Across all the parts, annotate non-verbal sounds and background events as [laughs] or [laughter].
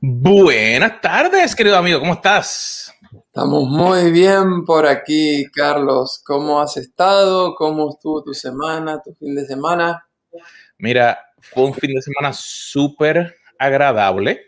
Buenas tardes, querido amigo, ¿cómo estás? Estamos muy bien por aquí, Carlos. ¿Cómo has estado? ¿Cómo estuvo tu semana, tu fin de semana? Mira, fue un fin de semana súper agradable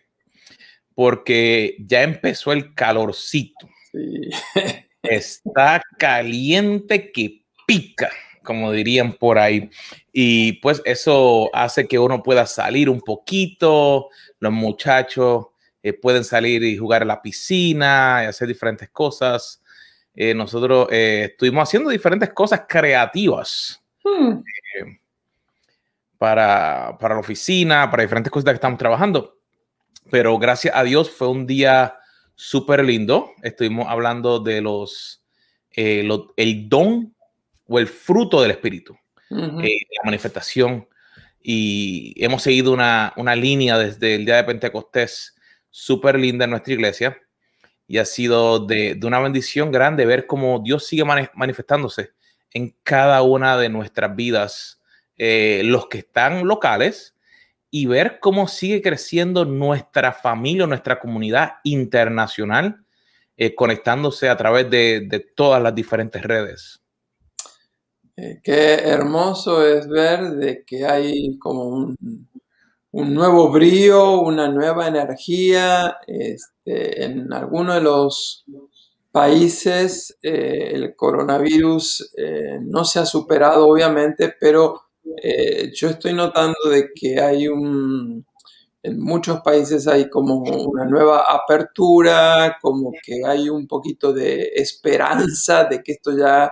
porque ya empezó el calorcito. Sí. [laughs] Está caliente que pica, como dirían por ahí. Y pues eso hace que uno pueda salir un poquito, los muchachos eh, pueden salir y jugar a la piscina y hacer diferentes cosas. Eh, nosotros eh, estuvimos haciendo diferentes cosas creativas hmm. para, para la oficina, para diferentes cosas que estamos trabajando. Pero gracias a Dios fue un día súper lindo. Estuvimos hablando de los, el don o el fruto del Espíritu, la manifestación. Y hemos seguido una, una línea desde el día de Pentecostés súper linda en nuestra iglesia y ha sido de, una bendición grande ver cómo Dios sigue manifestándose en cada una de nuestras vidas, eh, los que están locales, y ver cómo sigue creciendo nuestra familia, nuestra comunidad internacional, eh, conectándose a través de, todas las diferentes redes. Eh, qué hermoso es ver de que hay como un, nuevo brío, una nueva energía. Este, en algunos de los países eh, el coronavirus eh, no se ha superado, obviamente, pero yo estoy notando de que hay un... En muchos países hay como una nueva apertura, como que hay un poquito de esperanza de que esto ya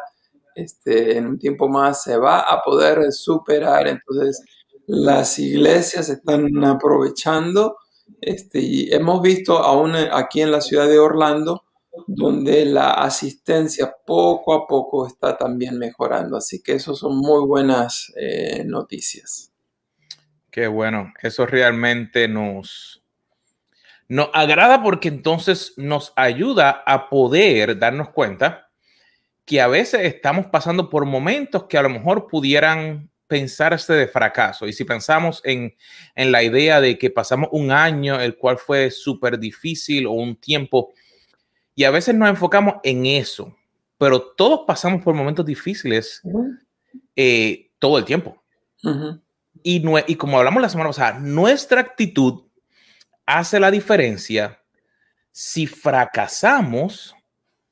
este, en un tiempo más se va a poder superar. Entonces, las iglesias están aprovechando este, y hemos visto aún aquí en la ciudad de Orlando donde la asistencia poco a poco está también mejorando. Así que eso son muy buenas eh, noticias. Qué bueno, eso realmente nos, nos agrada porque entonces nos ayuda a poder darnos cuenta que a veces estamos pasando por momentos que a lo mejor pudieran pensarse de fracaso. Y si pensamos en, la idea de que pasamos un año, el cual fue súper difícil o un tiempo, y a veces nos enfocamos en eso, pero todos pasamos por momentos difíciles eh, todo el tiempo. y, y como hablamos la semana pasada, nuestra actitud hace la diferencia si fracasamos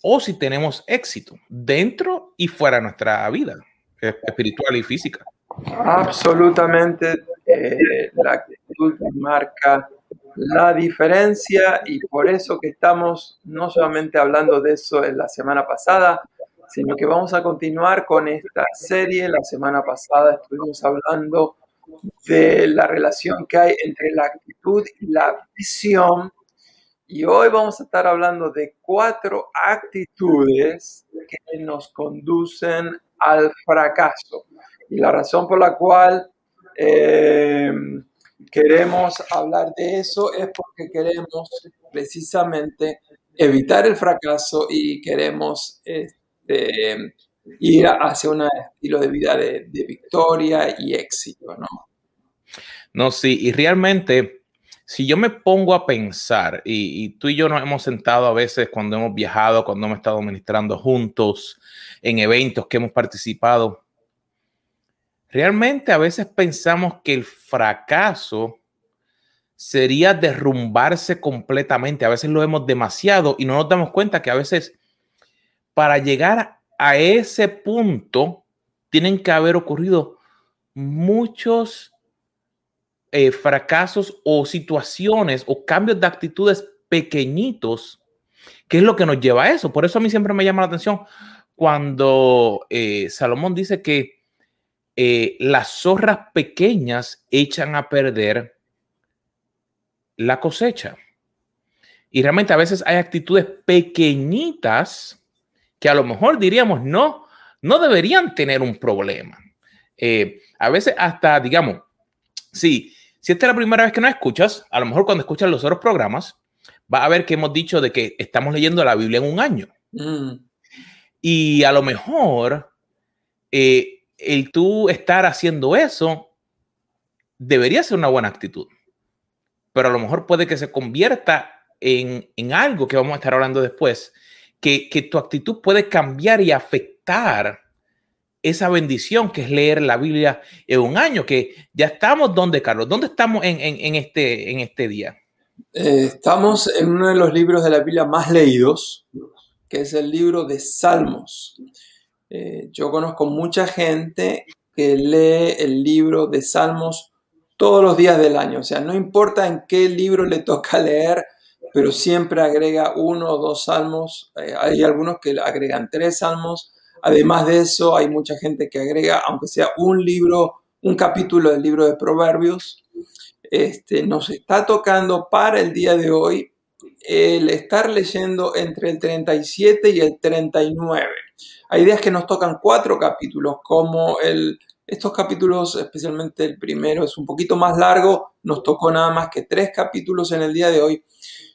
o si tenemos éxito dentro y fuera de nuestra vida espiritual y física. Absolutamente, eh, la actitud marca la diferencia y por eso que estamos no solamente hablando de eso en la semana pasada, sino que vamos a continuar con esta serie. La semana pasada estuvimos hablando de la relación que hay entre la actitud y la visión. Y hoy vamos a estar hablando de cuatro actitudes que nos conducen al fracaso. Y la razón por la cual eh, queremos hablar de eso es porque queremos precisamente evitar el fracaso y queremos este, ir hacia un estilo de vida de, victoria y éxito, ¿no? No, sí, y realmente, si yo me pongo a pensar, y, tú y yo nos hemos sentado a veces cuando hemos viajado, cuando hemos estado ministrando juntos en eventos que hemos participado, Realmente a veces pensamos que el fracaso sería derrumbarse completamente. A veces lo vemos demasiado y no nos damos cuenta que a veces para llegar a ese punto tienen que haber ocurrido muchos eh, fracasos o situaciones o cambios de actitudes pequeñitos, que es lo que nos lleva a eso. Por eso a mí siempre me llama la atención cuando eh, Salomón dice que eh, las zorras pequeñas echan a perder la cosecha. Y realmente a veces hay actitudes pequeñitas que a lo mejor diríamos no, no deberían tener un problema. A veces hasta, digamos, si, si esta es la primera vez que nos escuchas, a lo mejor cuando escuchas los otros programas, va a ver que hemos dicho de que estamos leyendo la Biblia en un año. Mm. Y a lo mejor eh, el tú estar haciendo eso debería ser una buena actitud, pero a lo mejor puede que se convierta en, en algo que vamos a estar hablando después, que, que tu actitud puede cambiar y afectar esa bendición que es leer la Biblia en un año, que ya estamos donde, Carlos, ¿dónde estamos en, en, este, en este día? Eh, estamos en uno de los libros de la Biblia más leídos, que es el libro de Salmos. Eh, yo conozco mucha gente que lee el libro de Salmos todos los días del año, o sea, no importa en qué libro le toca [laughs] leer, pero siempre agrega uno o dos salmos, eh, hay algunos que agregan tres salmos, Además de eso, hay mucha gente que agrega, aunque sea un libro, un capítulo del libro de Proverbios. Este, nos está tocando para el día de hoy el estar leyendo entre el 37 y el 39. Hay días que nos tocan cuatro capítulos, como el, estos capítulos, especialmente el primero, es un poquito más largo, nos tocó nada más que tres capítulos en el día de hoy.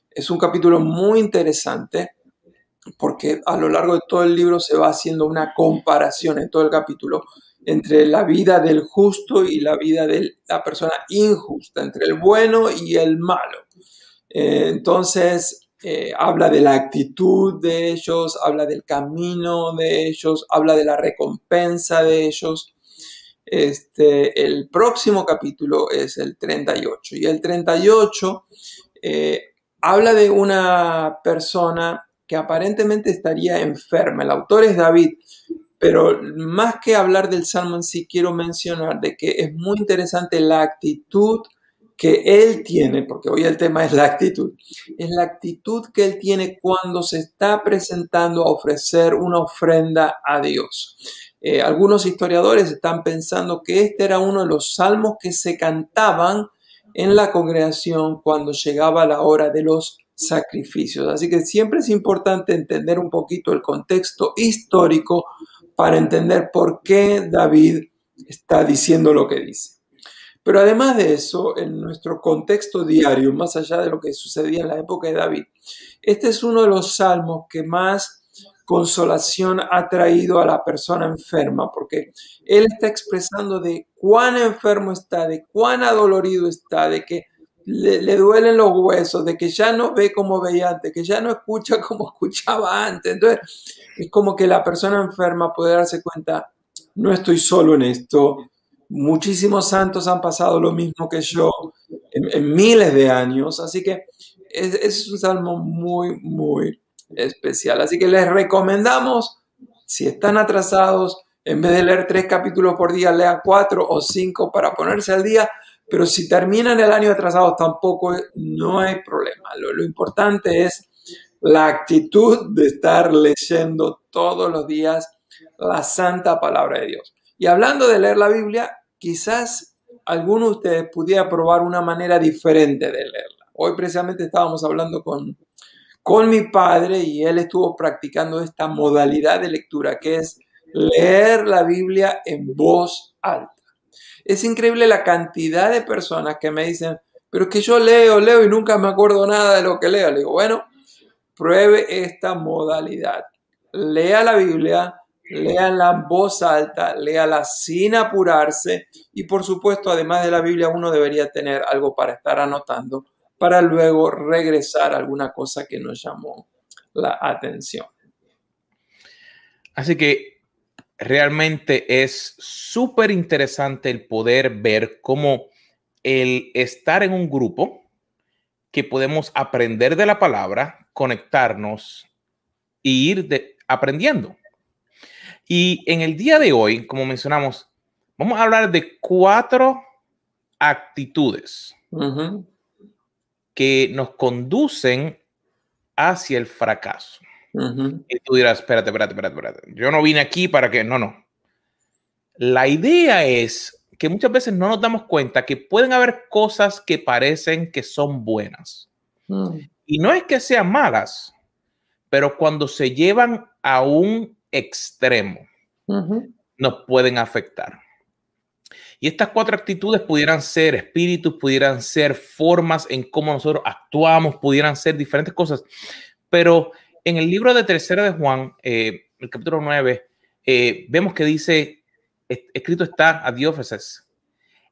Es un capítulo muy interesante porque a lo largo de todo el libro se va haciendo una comparación en todo el capítulo entre la vida del justo y la vida de la persona injusta, entre el bueno y el malo. Eh, entonces, eh, habla de la actitud de ellos, habla del camino de ellos, habla de la recompensa de ellos. Este, el próximo capítulo es el 38 y el 38 eh, habla de una persona que aparentemente estaría enferma. El autor es David, pero más que hablar del salmo en sí, quiero mencionar de que es muy interesante la actitud que él tiene, porque hoy el tema es la actitud, es la actitud que él tiene cuando se está presentando a ofrecer una ofrenda a Dios. Eh, algunos historiadores están pensando que este era uno de los salmos que se cantaban en la congregación cuando llegaba la hora de los sacrificios. Así que siempre es importante entender un poquito el contexto histórico para entender por qué David está diciendo lo que dice. Pero además de eso, en nuestro contexto diario, más allá de lo que sucedía en la época de David, este es uno de los salmos que más consolación ha traído a la persona enferma, porque él está expresando de cuán enfermo está, de cuán adolorido está, de que le, duelen los huesos, de que ya no ve como veía antes, que ya no escucha [laughs] como escuchaba antes. Entonces, es como que la persona enferma puede darse cuenta, no estoy solo en esto. Muchísimos santos han pasado lo mismo que yo en, miles de años, así que es, es un salmo muy, muy especial. Así que les recomendamos, si están atrasados, en vez de leer tres capítulos por día, lea cuatro o cinco para ponerse al día pero si terminan el año atrasado tampoco no hay problema. Lo, importante es la actitud de estar leyendo todos los días la santa palabra de Dios. Y hablando de leer la Biblia, quizás alguno de ustedes pudiera probar una manera diferente de leerla. Hoy precisamente estábamos hablando con, con mi padre y él estuvo practicando esta modalidad de lectura que es leer la Biblia en voz alta. Es increíble la cantidad de personas que me dicen, pero es que yo leo, leo y nunca me acuerdo nada de lo que leo. Le digo, bueno, pruebe esta modalidad. Lea la Biblia, léala en voz alta, léala sin apurarse y por supuesto, además de la Biblia, uno debería tener algo para estar anotando para luego regresar a alguna cosa que nos llamó la atención. Así que realmente es súper interesante el poder ver cómo el estar en un grupo que podemos aprender de la palabra, conectarnos e ir aprendiendo. Y en el día de hoy, como mencionamos, vamos a hablar de cuatro actitudes que nos conducen hacia el fracaso. Y tú dirás, espérate, espérate, espérate, espérate. Yo no vine aquí para que, no, no. La idea es que muchas veces no nos damos cuenta que pueden haber cosas que parecen que son buenas. Mm. Y no es que sean malas, pero cuando se llevan a un extremo, nos pueden afectar. Y estas cuatro actitudes pudieran ser espíritus, pudieran ser formas en cómo nosotros actuamos, pudieran ser diferentes cosas. Pero en el libro de Tercera de Juan, eh, el capítulo 9, eh, vemos que dice, escrito está a Diófeses,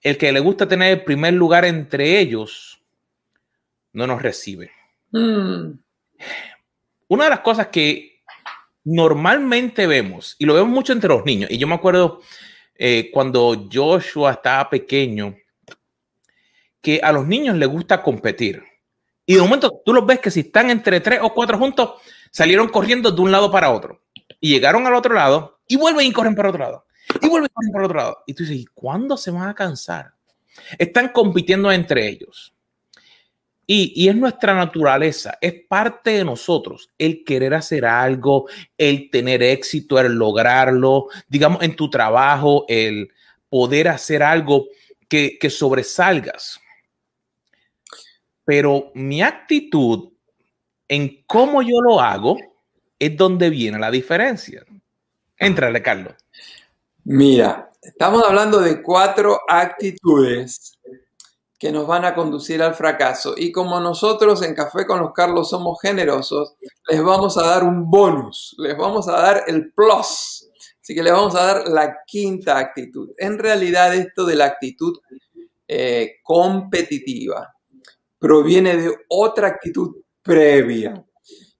el que le gusta tener el primer lugar entre ellos, no nos recibe. Mm. Una de las cosas que normalmente vemos, y lo vemos mucho entre los niños, y yo me acuerdo eh, cuando Joshua estaba pequeño, que a los niños les gusta competir. Y de momento tú los ves que si están entre tres o cuatro juntos, salieron corriendo de un lado para otro. Y llegaron al otro lado y vuelven y corren para otro lado. Y vuelven y corren para otro lado. Y tú dices, ¿y cuándo se van a cansar? Están compitiendo entre ellos. Y, es nuestra naturaleza, es parte de nosotros el querer hacer algo, el tener éxito, el lograrlo, digamos, en tu trabajo, el poder hacer algo que, que sobresalgas. Pero mi actitud en cómo yo lo hago es donde viene la diferencia. Entrale, Carlos. Mira, estamos hablando de cuatro actitudes que nos van a conducir al fracaso. Y como nosotros en Café con los Carlos somos generosos, les vamos a dar un bonus, les vamos a dar el plus. Así que les vamos a dar la quinta actitud. En realidad esto de la actitud eh, competitiva proviene de otra actitud previa.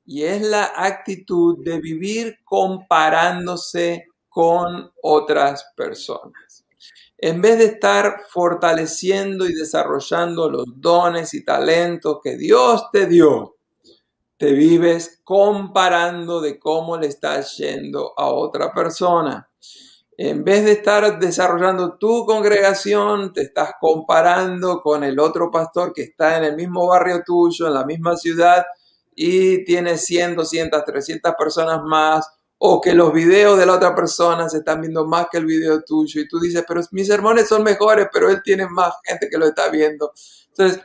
Y es la actitud de vivir comparándose con otras personas en vez de estar fortaleciendo y desarrollando los dones y talentos que Dios te dio, te vives comparando de cómo le estás yendo a otra persona. En vez de estar desarrollando tu congregación, te estás comparando con el otro pastor que está en el mismo barrio tuyo, en la misma ciudad, y tiene 100, 200, 300 personas más o que los videos de la otra persona se están viendo más que el video tuyo y tú dices, pero mis sermones son mejores, pero él tiene más gente que lo está viendo. Entonces,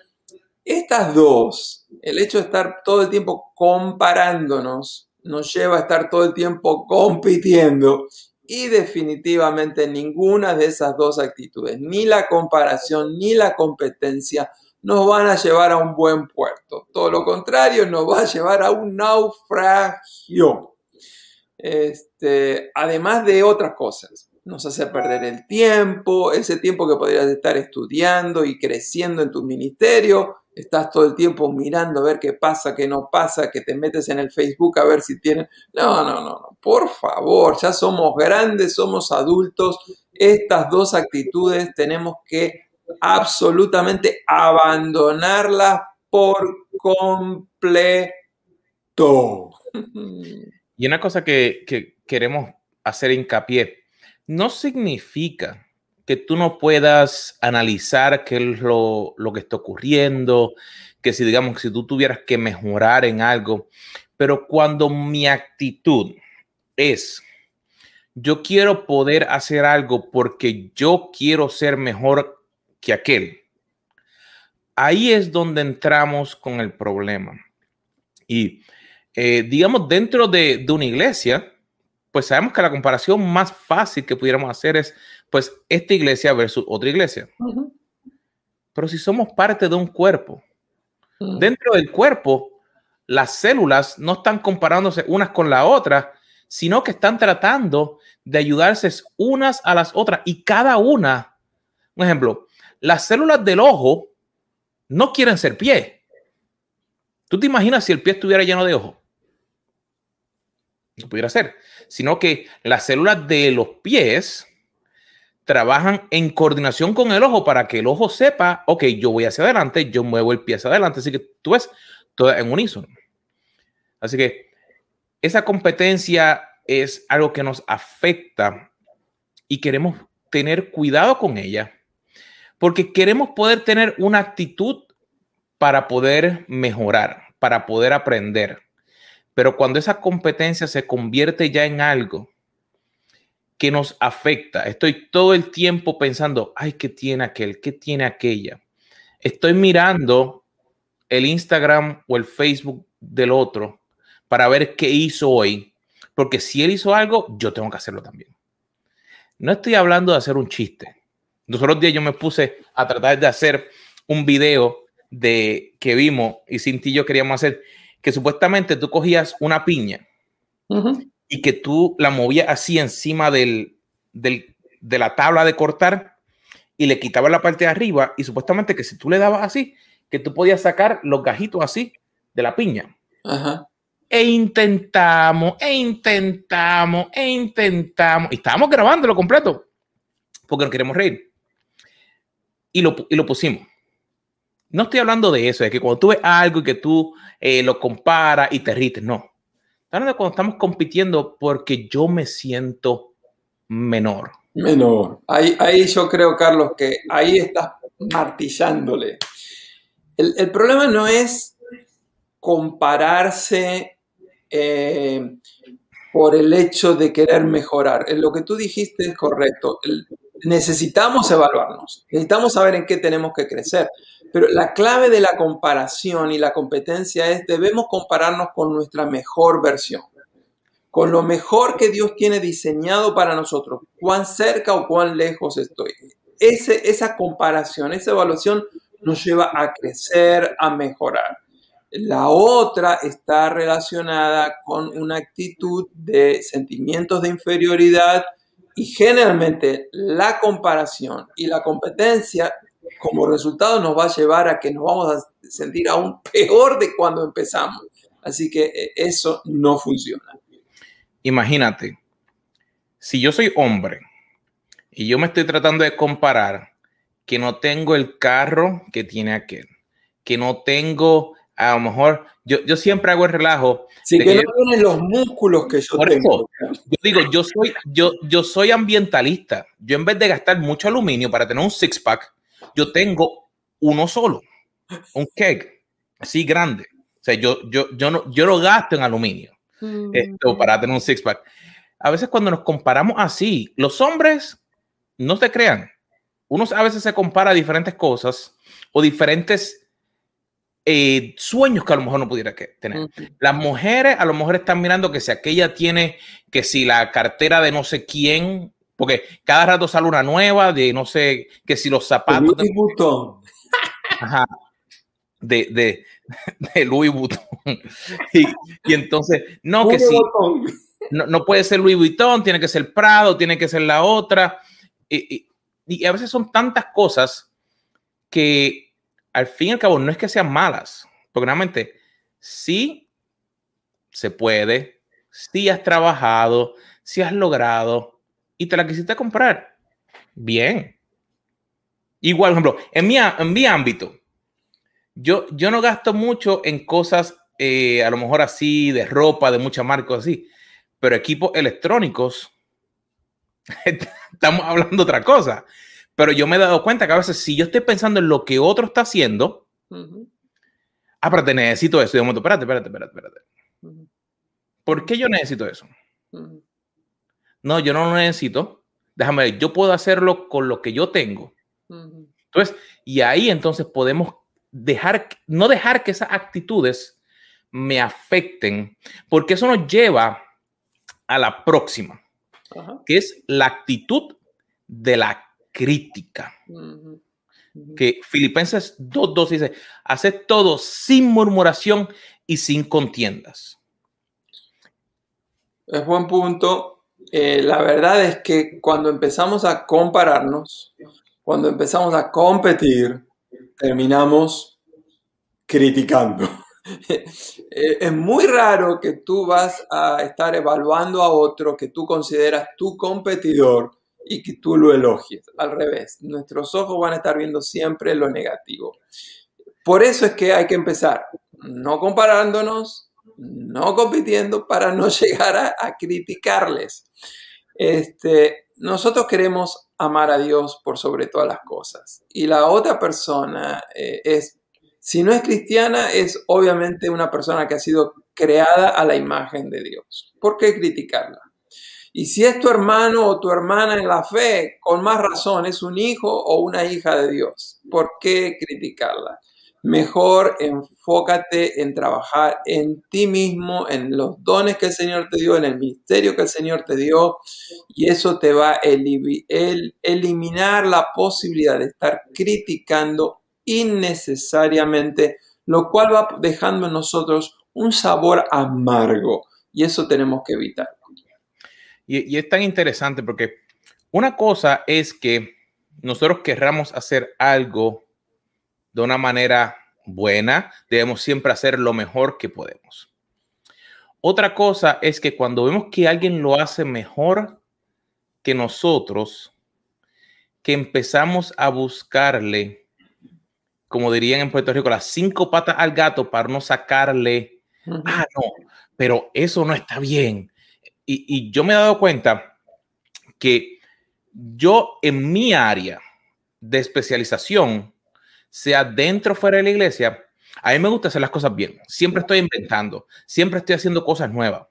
estas dos, el hecho de estar todo el tiempo comparándonos, nos lleva a estar todo el tiempo compitiendo y definitivamente ninguna de esas dos actitudes, ni la comparación ni la competencia, nos van a llevar a un buen puerto. Todo lo contrario, nos va a llevar a un naufragio. Este, además de otras cosas. Nos hace perder el tiempo, ese tiempo que podrías estar estudiando y creciendo en tu ministerio. Estás todo el tiempo mirando a ver qué pasa, qué no pasa, que te metes en el Facebook a ver si tienen... No, no, no, no. Por favor, ya somos grandes, somos adultos. Estas dos actitudes tenemos que absolutamente abandonarlas por completo. Y una cosa que, queremos hacer hincapié, no significa que tú no puedas analizar qué es lo, lo, que está ocurriendo, que si digamos, si tú tuvieras que mejorar en algo, pero cuando mi actitud es, yo quiero poder hacer algo porque yo quiero ser mejor que aquel, ahí es donde entramos con el problema. Y eh, digamos, dentro de, una iglesia, pues sabemos que la comparación más fácil que pudiéramos hacer es, pues, esta iglesia versus otra iglesia. Pero si somos parte de un cuerpo, dentro del cuerpo, las células no están comparándose unas con la otra, sino que están tratando de ayudarse unas a las otras y cada una, un ejemplo, las células del ojo no quieren ser pie. ¿Tú te imaginas si el pie estuviera lleno de ojo? no pudiera ser, sino que las células de los pies trabajan en coordinación con el ojo para que el ojo sepa, ok, yo voy hacia adelante, yo muevo el pie hacia adelante, así que tú ves todo en unísono. Así que esa competencia es algo que nos afecta y queremos tener cuidado con ella, porque queremos poder tener una actitud para poder mejorar, para poder aprender. Pero cuando esa competencia se convierte ya en algo que nos afecta, estoy todo el tiempo pensando, ay, ¿qué tiene aquel? ¿Qué tiene aquella? Estoy mirando el Instagram o el Facebook del otro para ver qué hizo hoy, porque si él hizo algo, yo tengo que hacerlo también. No estoy hablando de hacer un chiste. Los otros días yo me puse a tratar de hacer un video de que vimos y sin ti yo queríamos hacer que supuestamente tú cogías una piña y que tú la movías así encima del, del, de la tabla de cortar y le quitaba la parte de arriba y supuestamente que si tú le dabas así, que tú podías sacar los gajitos así de la piña. E intentamos, e intentamos, e intentamos. Y estábamos grabándolo completo porque nos queremos reír. Y lo, y lo pusimos. No estoy hablando de eso, de que cuando tú ves algo y que tú eh, lo comparas y te ríes, no. Cuando estamos compitiendo porque yo me siento menor. Menor. Ahí, ahí yo creo, Carlos, que ahí estás martillándole. El, problema no es compararse eh, por el hecho de querer mejorar. Lo que tú dijiste es correcto. necesitamos evaluarnos, necesitamos saber en qué tenemos que crecer. Pero la clave de la comparación y la competencia es debemos compararnos con nuestra mejor versión, con lo mejor que Dios tiene diseñado para nosotros, cuán cerca o cuán lejos estoy. Esa comparación, esa evaluación nos lleva a crecer, a mejorar. La otra está relacionada con una actitud de sentimientos de inferioridad y generalmente la comparación y la competencia como resultado nos va a llevar a que nos vamos a sentir aún peor de cuando empezamos. Así que eh, eso no funciona. Imagínate, si yo soy hombre y yo me estoy tratando de comparar que no tengo el carro que tiene aquel, que no tengo, a lo mejor, yo, yo siempre hago el relajo. Sí, que, no tienen los músculos que yo tengo. yo digo, yo soy, yo, yo soy ambientalista. Yo en vez de gastar mucho aluminio para tener un six-pack, yo tengo uno solo, un keg, así grande. O sea, yo, yo, yo, no, yo lo gasto en aluminio mm. esto, para tener un six-pack. A veces cuando nos comparamos así, los hombres, no se crean, uno a veces se compara a diferentes cosas o diferentes eh, sueños que a lo mejor no pudiera tener. Las mujeres a lo mejor están mirando que si aquella tiene, que si la cartera de no sé quién porque cada rato sale una nueva de no sé, que si los zapatos. Louis Vuitton. Ajá. De, de, de Louis Vuitton. [laughs] Y, y entonces, no, que sí. No, no, puede ser Louis Vuitton, tiene que ser Prado, tiene que ser la otra. Y, y, y, a veces son tantas cosas que al fin y al cabo no es que sean malas, porque realmente sí se puede, sí has trabajado, sí has logrado, y te la quisiste comprar. Bien. Igual, por ejemplo, en mi, en mi ámbito, yo, yo no gasto mucho en cosas, eh, a lo mejor así, de ropa, de muchas marcas así, pero equipos electrónicos, [laughs] estamos hablando de otra cosa. Pero yo me he dado cuenta que a veces si yo estoy pensando en lo que otro está haciendo, ah, pero te necesito eso. Y de momento, espérate, espérate, espérate, espérate. ¿Por qué yo necesito eso? No, yo no lo necesito, déjame ver, yo puedo hacerlo con lo que yo tengo. Entonces, y ahí entonces podemos dejar, no dejar que esas actitudes me afecten, porque eso nos lleva a la próxima, que es la actitud de la crítica. Que Filipenses 2.2 dice, haced todo sin murmuración y sin contiendas. Es buen punto eh, la verdad es que cuando empezamos a compararnos, cuando empezamos a competir, terminamos criticando. [laughs] Eh, es muy raro que tú vas a estar evaluando a otro que tú consideras tu competidor y que tú lo elogies. Al revés, nuestros ojos van a estar viendo siempre lo negativo. Por eso es que hay que empezar no comparándonos, no compitiendo para no [laughs] llegar a, criticarles. Este, nosotros queremos amar a Dios por sobre todas las cosas. Y la otra persona eh, es, si no es cristiana, es obviamente una persona que ha sido creada a la imagen de Dios. ¿Por qué criticarla? Y si es tu hermano o tu hermana en la fe, con más razón, es un hijo o una hija de Dios. ¿Por qué criticarla? Mejor enfócate en trabajar en ti mismo, en los dones que el Señor te dio, en el ministerio que el Señor te dio, y eso te va a eliminar la posibilidad de estar criticando innecesariamente, lo cual va dejando en nosotros un sabor amargo, y eso tenemos que evitar. Y, y es tan interesante porque Una cosa es que nosotros querramos hacer algo de una manera buena, debemos siempre hacer lo mejor que podemos. Otra cosa es que cuando vemos que alguien lo hace mejor que nosotros, que empezamos a buscarle, como dirían en Puerto Rico, las cinco patas al gato para no sacarle, ah, no, pero eso no está bien. Y, y yo me he dado cuenta que yo en mi área de especialización, sea dentro o fuera de la iglesia, a mí me gusta hacer las cosas bien. Siempre estoy inventando, siempre estoy haciendo cosas nuevas.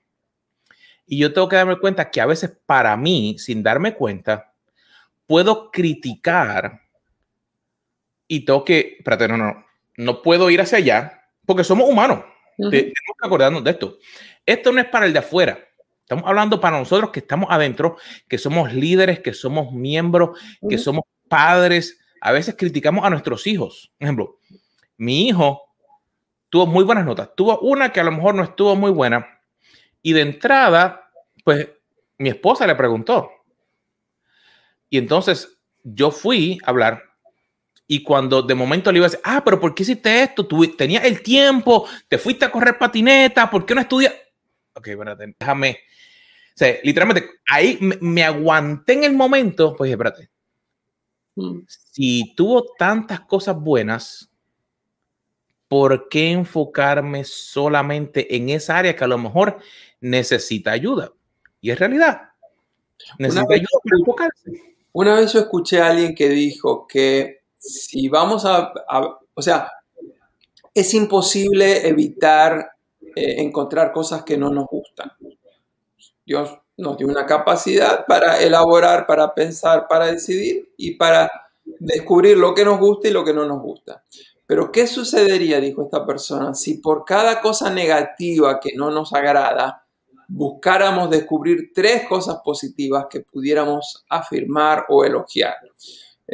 Y yo tengo que darme cuenta que a veces para mí, sin darme cuenta, puedo criticar y tengo que, espérate, no, no, no puedo ir hacia allá porque somos humanos. Tenemos que acordarnos de esto. Esto no es para el de afuera. Estamos hablando para nosotros que estamos adentro, que somos líderes, que somos miembros, que somos padres. A veces criticamos a nuestros hijos. Por ejemplo, mi hijo tuvo muy buenas notas. Tuvo una que a lo mejor no estuvo muy buena. Y de entrada, pues mi esposa le preguntó. Y entonces yo fui a hablar. Y cuando de momento le iba a decir, ah, pero ¿por qué hiciste esto? Tú tenías el tiempo, te fuiste a correr patineta, ¿por qué no estudias? Ok, espérate, déjame o sea, literalmente, ahí me, aguanté en el momento, pues espérate. Mm. Si tuvo tantas cosas buenas, ¿por qué enfocarme solamente en esa área que a lo mejor necesita ayuda? Y es realidad. Necesita ayuda para enfocarse. Una vez yo escuché a alguien que dijo que si vamos a, o sea, es imposible evitar eh, encontrar cosas que no nos gustan. Dios nos dio una capacidad para elaborar, para pensar, para decidir y para descubrir lo que nos gusta y lo que no nos gusta. Pero ¿qué sucedería, dijo esta persona, si por cada cosa negativa que no nos agrada, buscáramos descubrir tres cosas positivas que pudiéramos afirmar o elogiar?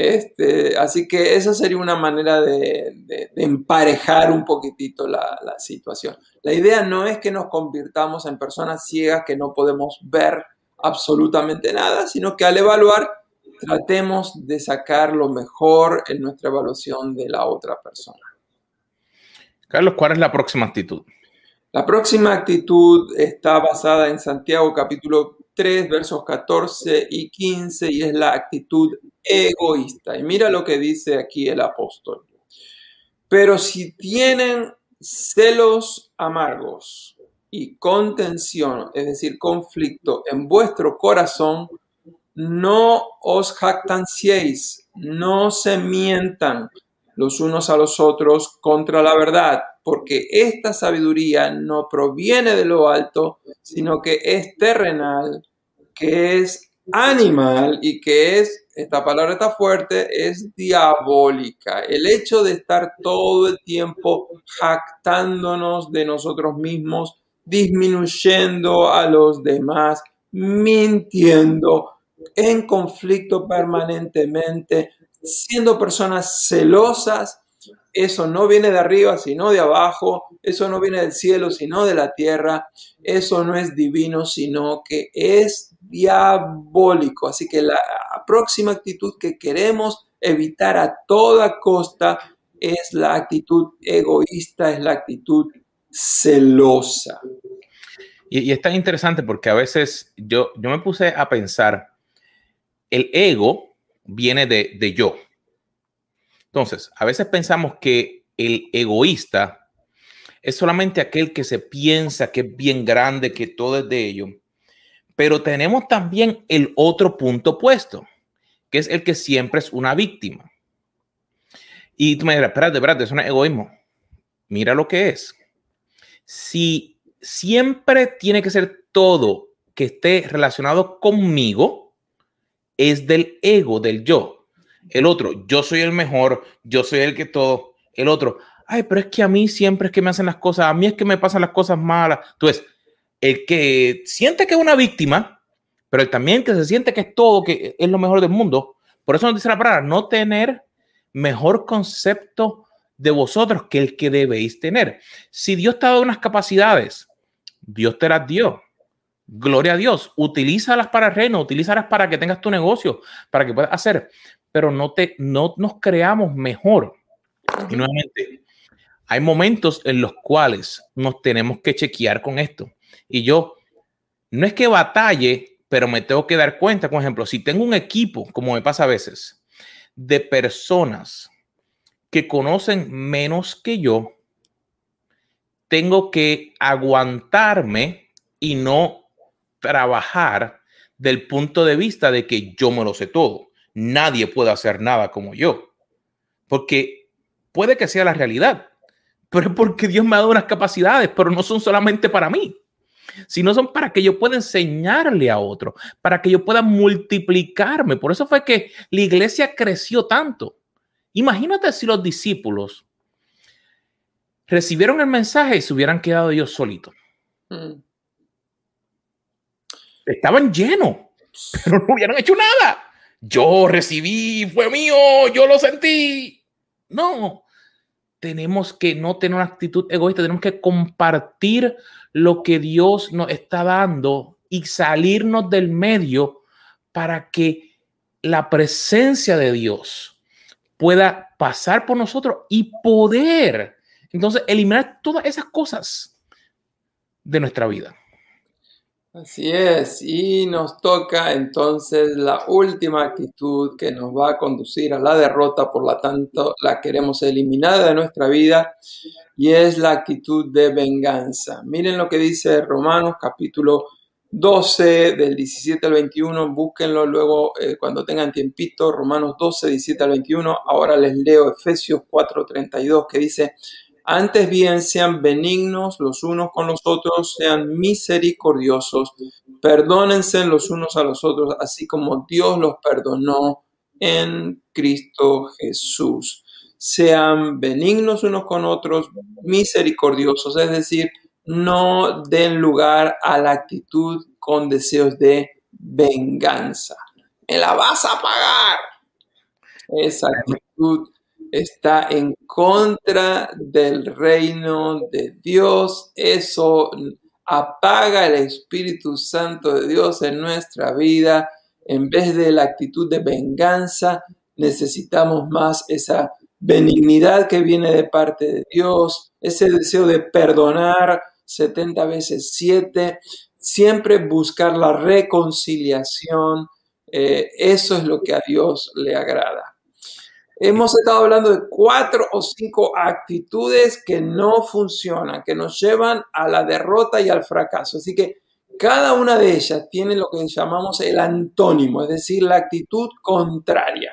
Este, así que esa sería una manera de, emparejar un poquitito la, la, situación. La idea no es que nos convirtamos en personas ciegas que no podemos ver absolutamente nada, sino que al evaluar tratemos de sacar lo mejor en nuestra evaluación de la otra persona. Carlos, ¿cuál es la próxima actitud? La próxima actitud está basada en Santiago capítulo 3, versos 14 y 15, y es la actitud egoísta. Y mira lo que dice aquí el apóstol. Pero si tienen celos amargos y contención, es decir, conflicto en vuestro corazón, no os jactanciéis, no se mientan los unos a los otros contra la verdad, porque esta sabiduría no proviene de lo alto, sino que es terrenal, que es animal y que es, esta palabra está fuerte, es diabólica. El hecho de estar todo el tiempo jactándonos de nosotros mismos, disminuyendo a los demás, mintiendo, en conflicto permanentemente, siendo personas celosas, eso no viene de arriba, sino de abajo, eso no viene del cielo, sino de la tierra, eso no es divino, sino que es diabólico. Así que la próxima actitud que queremos evitar a toda costa es la actitud egoísta, es la actitud celosa. Y, es tan interesante porque a veces yo, yo me puse a pensar, el ego viene de, de yo. Entonces, a veces pensamos que el egoísta es solamente aquel que se piensa que es bien grande, que todo es de ello. Pero tenemos también el otro punto opuesto, que es el que siempre es una víctima. Y tú me dirás, espérate, espérate, es un egoísmo. Mira lo que es. Si siempre tiene que ser todo que esté relacionado conmigo, es del ego, del yo. El otro, yo soy el mejor, yo soy el que todo. El otro, ay, pero es que a mí siempre es que me hacen las cosas, a mí es que me pasan las cosas malas. Entonces, el que siente que es una víctima, pero el también que se siente que es todo, que es lo mejor del mundo. Por eso nos dice la palabra, no tener mejor concepto de vosotros que el que debéis tener. Si Dios te ha dado unas capacidades, Dios te las dio. Gloria a Dios. Utilízalas para reino, utilízalas para que tengas tu negocio, para que puedas hacer, pero no, te, no nos creamos mejor. Y nuevamente, hay momentos en los cuales nos tenemos que chequear con esto. Y yo, no es que batalle, pero me tengo que dar cuenta, por ejemplo, si tengo un equipo, como me pasa a veces, de personas que conocen menos que yo, tengo que aguantarme y no trabajar del punto de vista de que yo me lo sé todo. Nadie puede hacer nada como yo. Porque puede que sea la realidad, pero es porque Dios me ha dado unas capacidades, pero no son solamente para mí, sino son para que yo pueda enseñarle a otro, para que yo pueda multiplicarme. Por eso fue que la iglesia creció tanto. Imagínate si los discípulos recibieron el mensaje y se hubieran quedado ellos solitos. Mm. Estaban llenos, pero no hubieran hecho nada. Yo recibí, fue mío, yo lo sentí. No, tenemos que no tener una actitud egoísta, tenemos que compartir lo que Dios nos está dando y salirnos del medio para que la presencia de Dios pueda pasar por nosotros y poder entonces eliminar todas esas cosas de nuestra vida. Así es, y nos toca entonces la última actitud que nos va a conducir a la derrota, por lo tanto la queremos eliminar de nuestra vida, y es la actitud de venganza. Miren lo que dice Romanos capítulo 12 del 17 al 21, búsquenlo luego eh, cuando tengan tiempito, Romanos 12, 17 al 21, ahora les leo Efesios 4, 32 que dice, antes bien, sean benignos los unos con los otros, sean misericordiosos, perdónense los unos a los otros, así como Dios los perdonó en Cristo Jesús. Sean benignos unos con otros, misericordiosos, es decir, no den lugar a la actitud con deseos de venganza. Me la vas a pagar. Esa actitud está en contra del reino de Dios. Eso apaga el Espíritu Santo de Dios en nuestra vida. En vez de la actitud de venganza, necesitamos más esa benignidad que viene de parte de Dios, ese deseo de perdonar 70 veces 7, siempre buscar la reconciliación. Eh, eso es lo que a Dios le agrada. Hemos estado hablando de cuatro o cinco actitudes que no funcionan, que nos llevan a la derrota y al fracaso. Así que cada una de ellas tiene lo que llamamos el antónimo, es decir, la actitud contraria.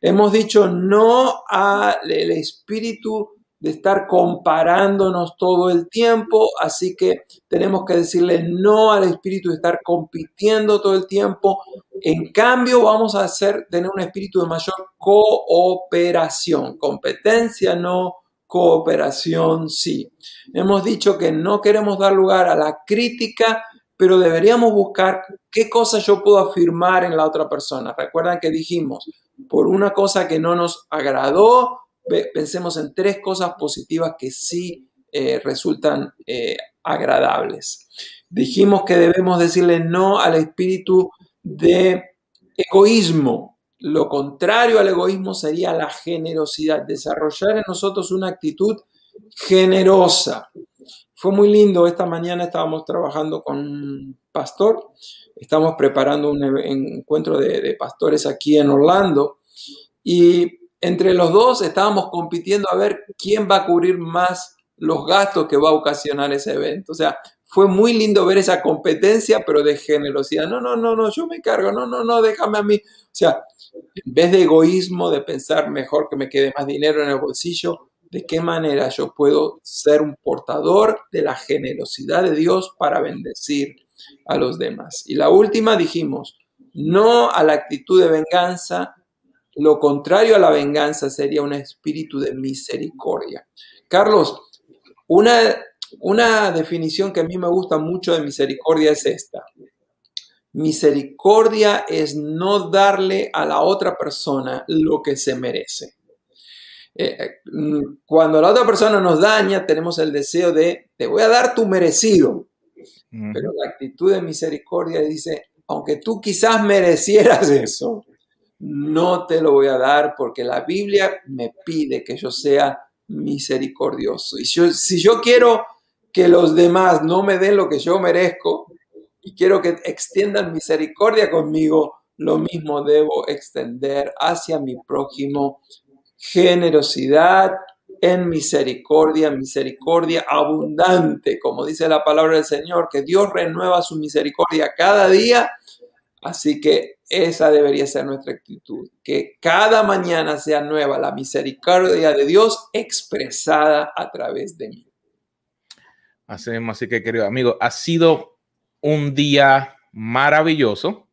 Hemos dicho no al espíritu de estar comparándonos todo el tiempo, así que tenemos que decirle no al espíritu de estar compitiendo todo el tiempo. En cambio, vamos a hacer tener un espíritu de mayor cooperación, competencia no, cooperación sí. Hemos dicho que no queremos dar lugar a la crítica, pero deberíamos buscar qué cosa yo puedo afirmar en la otra persona. Recuerdan que dijimos, por una cosa que no nos agradó, pensemos en tres cosas positivas que sí eh, resultan eh, agradables. Dijimos que debemos decirle no al espíritu de egoísmo. Lo contrario al egoísmo sería la generosidad, desarrollar en nosotros una actitud generosa. Fue muy lindo, esta mañana estábamos trabajando con un pastor, estamos preparando un encuentro de, de pastores aquí en Orlando y entre los dos estábamos compitiendo a ver quién va a cubrir más los gastos que va a ocasionar ese evento. O sea, fue muy lindo ver esa competencia, pero de generosidad. No, no, no, no, yo me cargo, no, no, no, déjame a mí. O sea, en vez de egoísmo, de pensar mejor que me quede más dinero en el bolsillo, ¿de qué manera yo puedo ser un portador de la generosidad de Dios para bendecir a los demás? Y la última dijimos, no a la actitud de venganza, lo contrario a la venganza sería un espíritu de misericordia. Carlos, una, una definición que a mí me gusta mucho de misericordia es esta. Misericordia es no darle a la otra persona lo que se merece. Eh, eh, cuando la otra persona nos daña, tenemos el deseo de, te voy a dar tu merecido. Pero la actitud de misericordia dice, aunque tú quizás merecieras eso, no te lo voy a dar porque la Biblia me pide que yo sea misericordioso. Y si yo quiero que los demás no me den lo que yo merezco y quiero que extiendan misericordia conmigo, lo mismo debo extender hacia mi prójimo generosidad en misericordia, misericordia abundante, como dice la palabra del Señor, que Dios renueva su misericordia cada día. Así que esa debería ser nuestra actitud, que cada mañana sea nueva la misericordia de Dios expresada a través de mí. Así así que querido amigo, ha sido un día maravilloso.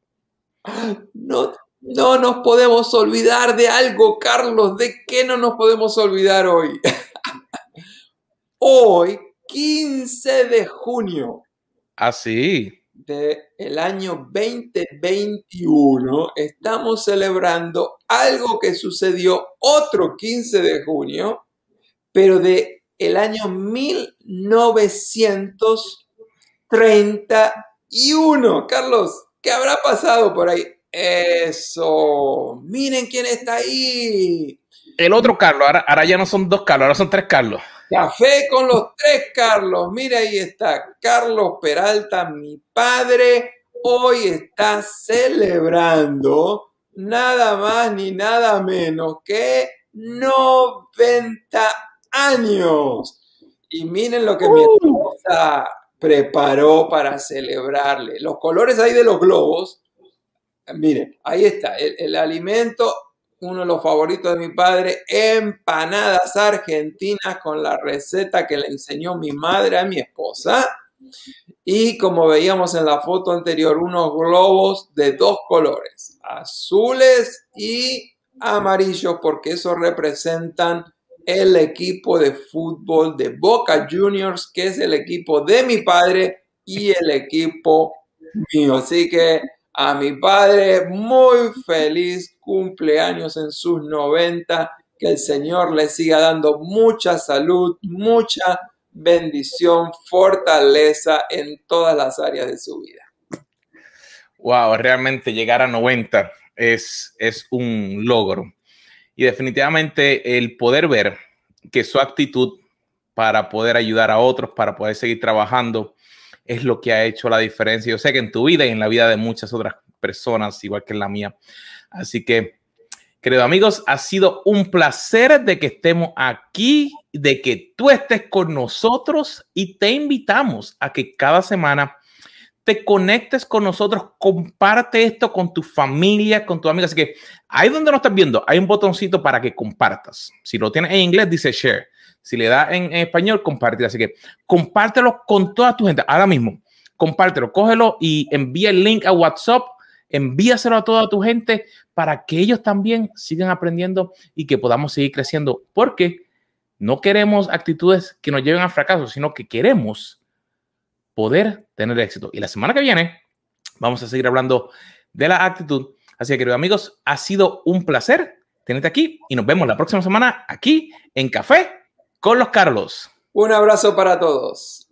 No, no nos podemos olvidar de algo, Carlos. ¿De qué no nos podemos olvidar hoy? [laughs] hoy, 15 de junio. Así. Del año 2021, estamos celebrando algo que sucedió otro 15 de junio, pero de el año 1931. Carlos, ¿qué habrá pasado por ahí? Eso. Miren quién está ahí. El otro Carlos, ahora, ya no son dos Carlos, ahora son tres Carlos. Café con los tres Carlos. Mira, ahí está Carlos Peralta, mi padre. Hoy está celebrando nada más ni nada menos que 90 años. Y miren lo que mi uh. esposa preparó para celebrarle. Los colores ahí de los globos Mire, ahí está, el, alimento, uno de los favoritos de mi padre, empanadas argentinas con la receta que le enseñó mi madre a mi esposa. Y como veíamos en la foto anterior, unos globos de dos colores, azules y amarillos, porque eso representan el equipo de fútbol de Boca Juniors, que es el equipo de mi padre y el equipo mío. Así que a mi padre, muy feliz cumpleaños en sus 90, que el Señor le siga dando mucha salud, mucha bendición, fortaleza en todas las áreas de su vida. Wow, realmente llegar a 90 es, es un logro. Y definitivamente el poder ver que su actitud para poder ayudar a otros, para poder seguir trabajando, es lo que ha hecho la diferencia. Yo sé que en tu vida y en la vida de muchas otras personas, igual que en la mía. Así que, queridos amigos, ha sido un placer de que estemos aquí, de que tú estés con nosotros y te invitamos a que cada semana te conectes con nosotros, comparte esto con tu familia, con tu amiga. Así que ahí donde nos estás viendo, hay un botoncito para que compartas. Si lo tienes en inglés, dice share. Si le da en, español, compartir. Así que compártelo con toda tu gente. Ahora mismo, compártelo, cógelo y envía el link a WhatsApp. Envíaselo a toda tu gente para que ellos también sigan aprendiendo y que podamos seguir creciendo. Porque no queremos actitudes que nos lleven al fracaso, sino que queremos poder tener éxito. Y la semana que viene vamos a seguir hablando de la actitud. Así que, queridos amigos, ha sido un placer tenerte aquí y nos vemos la próxima semana aquí en Café con los Carlos. Un abrazo para todos.